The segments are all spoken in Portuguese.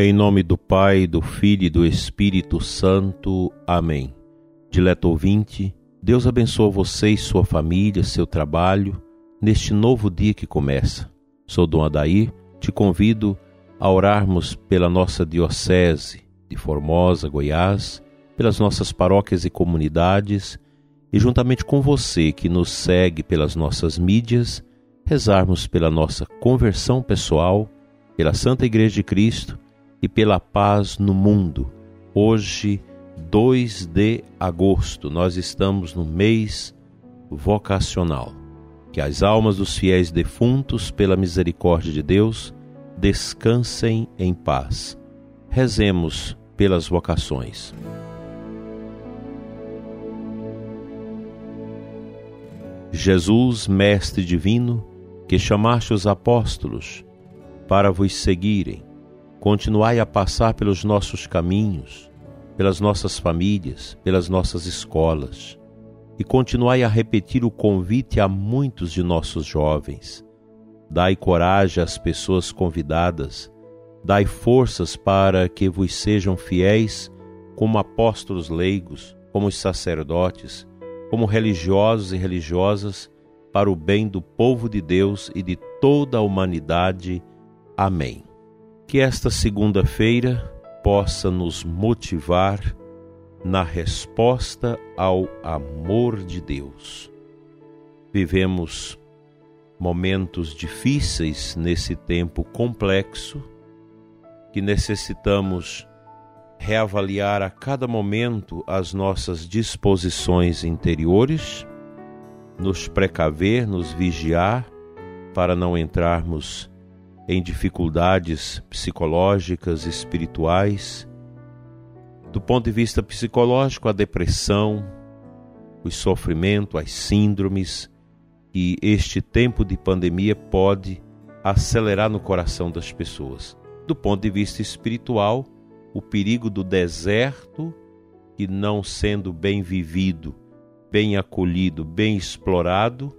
Em nome do Pai, do Filho e do Espírito Santo. Amém. Dileto ouvinte, Deus abençoe você e sua família, seu trabalho, neste novo dia que começa. Sou Dom Adair, te convido a orarmos pela nossa Diocese de Formosa, Goiás, pelas nossas paróquias e comunidades, e juntamente com você que nos segue pelas nossas mídias, rezarmos pela nossa conversão pessoal, pela Santa Igreja de Cristo e pela paz no mundo. Hoje, 2 de agosto, nós estamos no mês vocacional. Que as almas dos fiéis defuntos, pela misericórdia de Deus, descansem em paz. Rezemos pelas vocações. Jesus, Mestre Divino, que chamaste os apóstolos para vos seguirem, continuai a passar pelos nossos caminhos, pelas nossas famílias, pelas nossas escolas, e continuai a repetir o convite a muitos de nossos jovens. Dai coragem às pessoas convidadas, dai forças para que vos sejam fiéis como apóstolos leigos, como sacerdotes, como religiosos e religiosas, para o bem do povo de Deus e de toda a humanidade. Amém. Que esta segunda-feira possa nos motivar na resposta ao amor de Deus. Vivemos momentos difíceis nesse tempo complexo que necessitamos reavaliar a cada momento as nossas disposições interiores, nos precaver, nos vigiar para não entrarmos em dificuldades psicológicas, espirituais. Do ponto de vista psicológico, a depressão, o sofrimento, as síndromes que este tempo de pandemia pode acelerar no coração das pessoas. Do ponto de vista espiritual, o perigo do deserto e não sendo bem vivido, bem acolhido, bem explorado,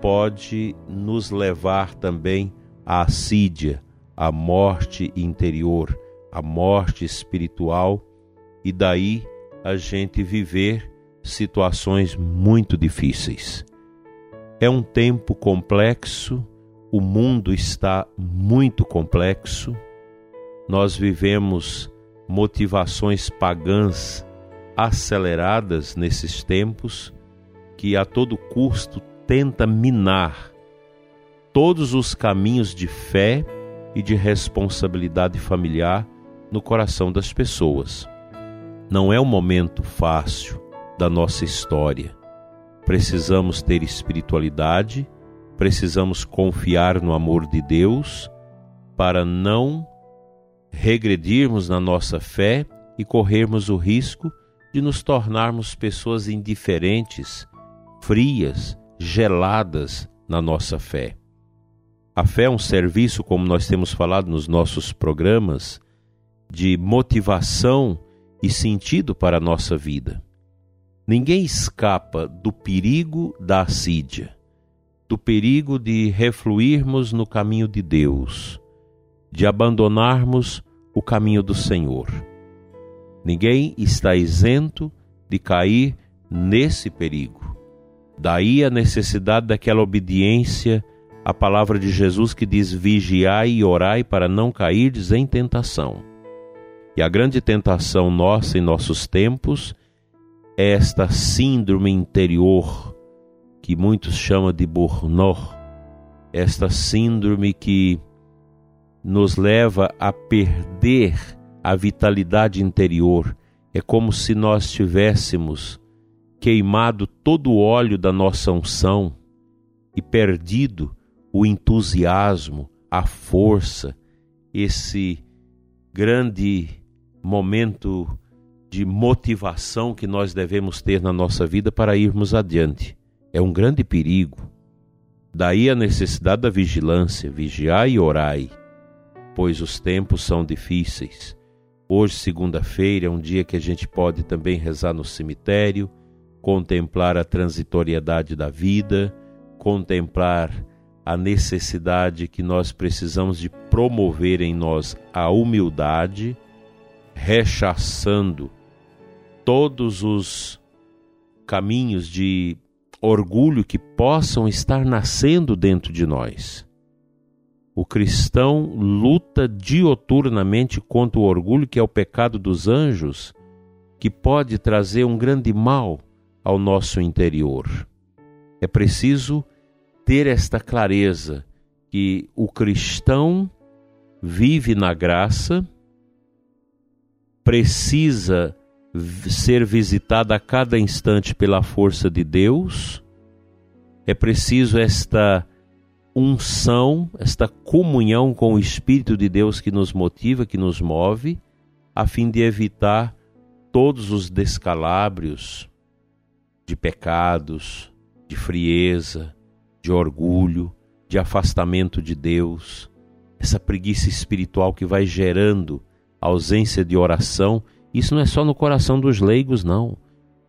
pode nos levar também à assídia, à morte interior, à morte espiritual e daí a gente viver situações muito difíceis. É um tempo complexo, o mundo está muito complexo nós vivemos motivações pagãs aceleradas nesses tempos que a todo custo tenta minar todos os caminhos de fé e de responsabilidade familiar no coração das pessoas. Não é um momento fácil da nossa história. Precisamos ter espiritualidade, precisamos confiar no amor de Deus para não regredirmos na nossa fé e corrermos o risco de nos tornarmos pessoas indiferentes, frias, geladas na nossa fé. A fé é um serviço, como nós temos falado nos nossos programas, de motivação e sentido para a nossa vida. Ninguém escapa do perigo da assídia, do perigo de refluirmos no caminho de Deus de abandonarmos o caminho do Senhor. Ninguém está isento de cair nesse perigo. Daí a necessidade daquela obediência à palavra de Jesus que diz: vigiai e orai para não cairdes em tentação. E a grande tentação nossa em nossos tempos é esta síndrome interior que muitos chamam de Burnout, esta síndrome que nos leva a perder a vitalidade interior. É como se nós tivéssemos queimado todo o óleo da nossa unção e perdido o entusiasmo, a força, esse grande momento de motivação que nós devemos ter na nossa vida para irmos adiante. É um grande perigo. Daí a necessidade da vigilância, vigiai e orai pois os tempos são difíceis. Hoje, segunda-feira, é um dia que a gente pode também rezar no cemitério, contemplar a transitoriedade da vida, contemplar a necessidade que nós precisamos de promover em nós a humildade, rechaçando todos os caminhos de orgulho que possam estar nascendo dentro de nós. O cristão luta dioturnamente contra o orgulho, que é o pecado dos anjos, que pode trazer um grande mal ao nosso interior. É preciso ter esta clareza que o cristão vive na graça, precisa ser visitado a cada instante pela força de Deus, é preciso esta unção, esta comunhão com o Espírito de Deus que nos motiva, que nos move, a fim de evitar todos os descalabros de pecados, de frieza, de orgulho, de afastamento de Deus, essa preguiça espiritual que vai gerando ausência de oração. Isso não é só no coração dos leigos, não.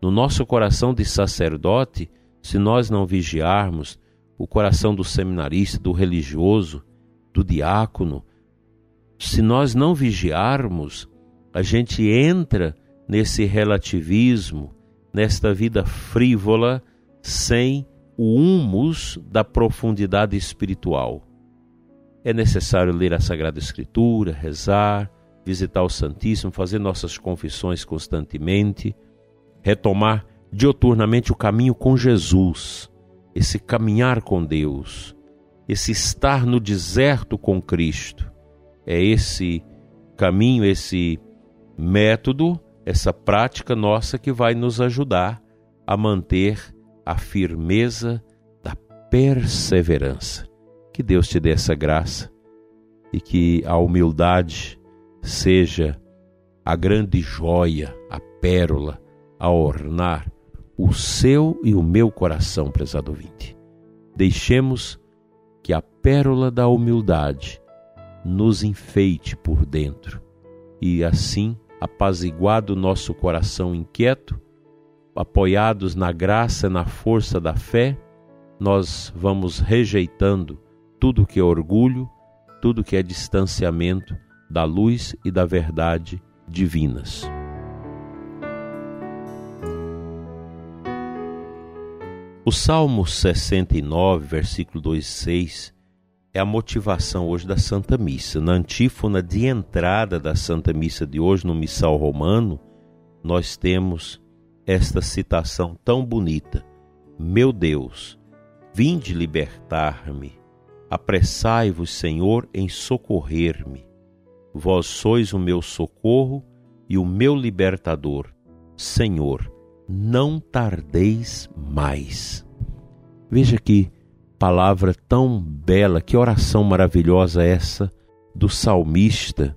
No nosso coração de sacerdote, se nós não vigiarmos, o coração do seminarista, do religioso, do diácono, se nós não vigiarmos, a gente entra nesse relativismo, nesta vida frívola, sem o humus da profundidade espiritual. É necessário ler a Sagrada Escritura, rezar, visitar o Santíssimo, fazer nossas confissões constantemente, retomar dioturnamente o caminho com Jesus, esse caminhar com Deus, esse estar no deserto com Cristo. É esse caminho, esse método, essa prática nossa que vai nos ajudar a manter a firmeza da perseverança. Que Deus te dê essa graça e que a humildade seja a grande joia, a pérola a ornar o seu e o meu coração, prezado ouvinte. Deixemos que a pérola da humildade nos enfeite por dentro e assim, apaziguado nosso coração inquieto, apoiados na graça, na força da fé, nós vamos rejeitando tudo que é orgulho, tudo que é distanciamento da luz e da verdade divinas. O Salmo 69, versículo 2 6, é a motivação hoje da Santa Missa. Na antífona de entrada da Santa Missa de hoje, no Missal Romano, nós temos esta citação tão bonita: Meu Deus, vinde libertar-me. Apressai-vos, Senhor, em socorrer-me. Vós sois o meu socorro e o meu libertador. Senhor, não tardeis mais. Veja que palavra tão bela, que oração maravilhosa essa do salmista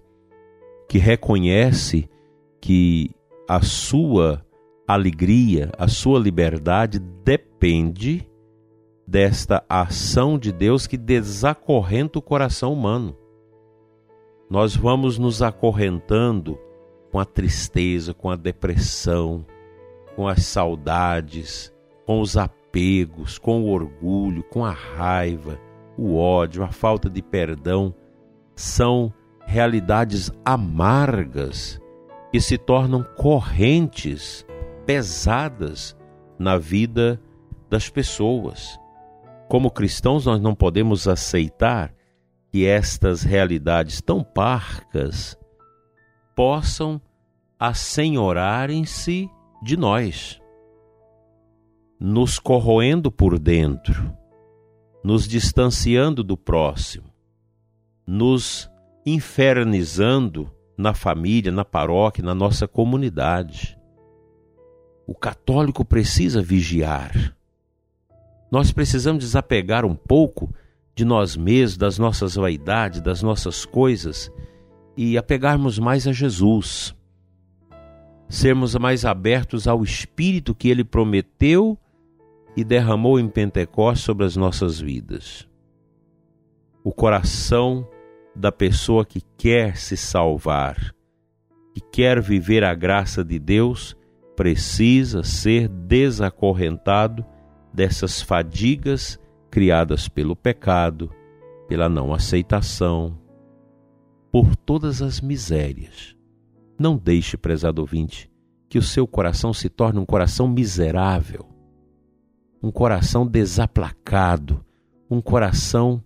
que reconhece que a sua alegria, a sua liberdade depende desta ação de Deus que desacorrenta o coração humano. Nós vamos nos acorrentando com a tristeza, com a depressão, com as saudades, com os apegos, com o orgulho, com a raiva, o ódio, a falta de perdão. São realidades amargas que se tornam correntes pesadas na vida das pessoas. Como cristãos, nós não podemos aceitar que estas realidades tão parcas possam assenhorarem-se de nós, nos corroendo por dentro, nos distanciando do próximo, nos infernizando na família, na paróquia, na nossa comunidade. O católico precisa vigiar. Nós precisamos desapegar um pouco de nós mesmos, das nossas vaidades, das nossas coisas e apegarmos mais a Jesus. Sermos mais abertos ao Espírito que ele prometeu e derramou em Pentecostes sobre as nossas vidas. O coração da pessoa que quer se salvar, que quer viver a graça de Deus, precisa ser desacorrentado dessas fadigas criadas pelo pecado, pela não aceitação, por todas as misérias. Não deixe, prezado ouvinte, que o seu coração se torne um coração miserável, um coração desaplacado, um coração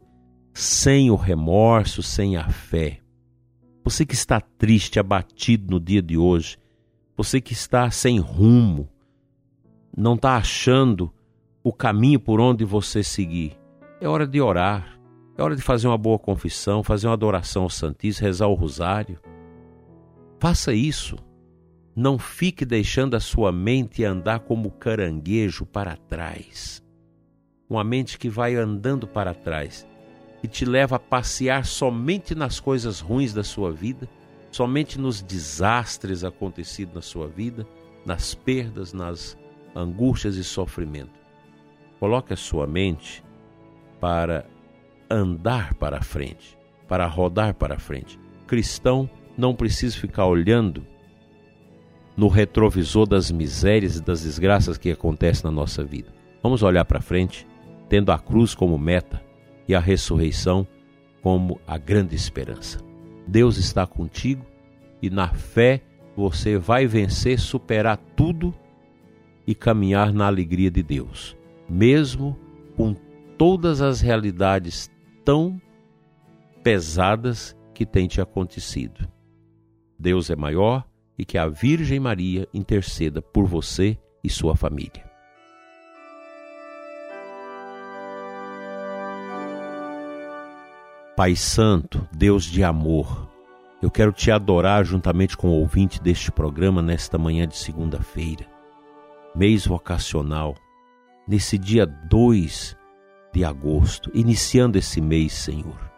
sem o remorso, sem a fé. Você que está triste, abatido no dia de hoje, você que está sem rumo, não está achando o caminho por onde você seguir, é hora de orar, é hora de fazer uma boa confissão, fazer uma adoração ao Santíssimo, rezar o rosário. Faça isso. Não fique deixando a sua mente andar como caranguejo para trás. Uma mente que vai andando para trás e te leva a passear somente nas coisas ruins da sua vida, somente nos desastres acontecidos na sua vida, nas perdas, nas angústias e sofrimento. Coloque a sua mente para andar para frente, para rodar para frente. Cristão não precisa ficar olhando no retrovisor das misérias e das desgraças que acontecem na nossa vida. Vamos olhar para frente, tendo a cruz como meta e a ressurreição como a grande esperança. Deus está contigo e na fé você vai vencer, superar tudo e caminhar na alegria de Deus, mesmo com todas as realidades tão pesadas que têm te acontecido. Deus é maior e que a Virgem Maria interceda por você e sua família. Pai Santo, Deus de amor, eu quero te adorar juntamente com o ouvinte deste programa nesta manhã de segunda-feira, mês vocacional, nesse dia 2 de agosto, iniciando esse mês, Senhor.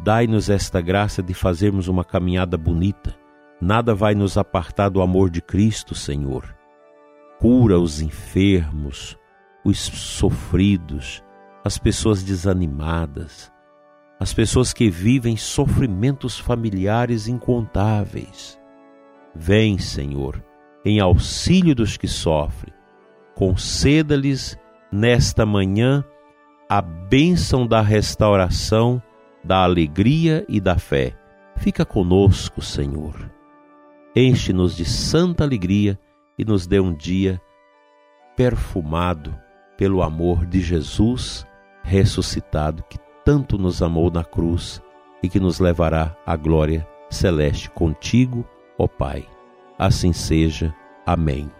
Dai-nos esta graça de fazermos uma caminhada bonita. Nada vai nos apartar do amor de Cristo, Senhor. Cura os enfermos, os sofridos, as pessoas desanimadas as pessoas que vivem sofrimentos familiares incontáveis. Vem, Senhor, em auxílio dos que sofrem, conceda-lhes nesta manhã a bênção da restauração, da alegria e da fé. Fica conosco, Senhor. Enche-nos de santa alegria e nos dê um dia perfumado pelo amor de Jesus ressuscitado que tanto nos amou na cruz e que nos levará à glória celeste contigo, ó Pai. Assim seja. Amém.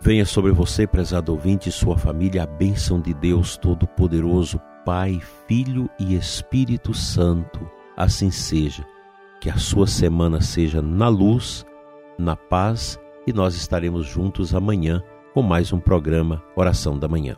Venha sobre você, prezado ouvinte, e sua família, a bênção de Deus Todo-Poderoso, Pai, Filho e Espírito Santo. Assim seja. Que a sua semana seja na luz, na paz e nós estaremos juntos amanhã com mais um programa Oração da Manhã.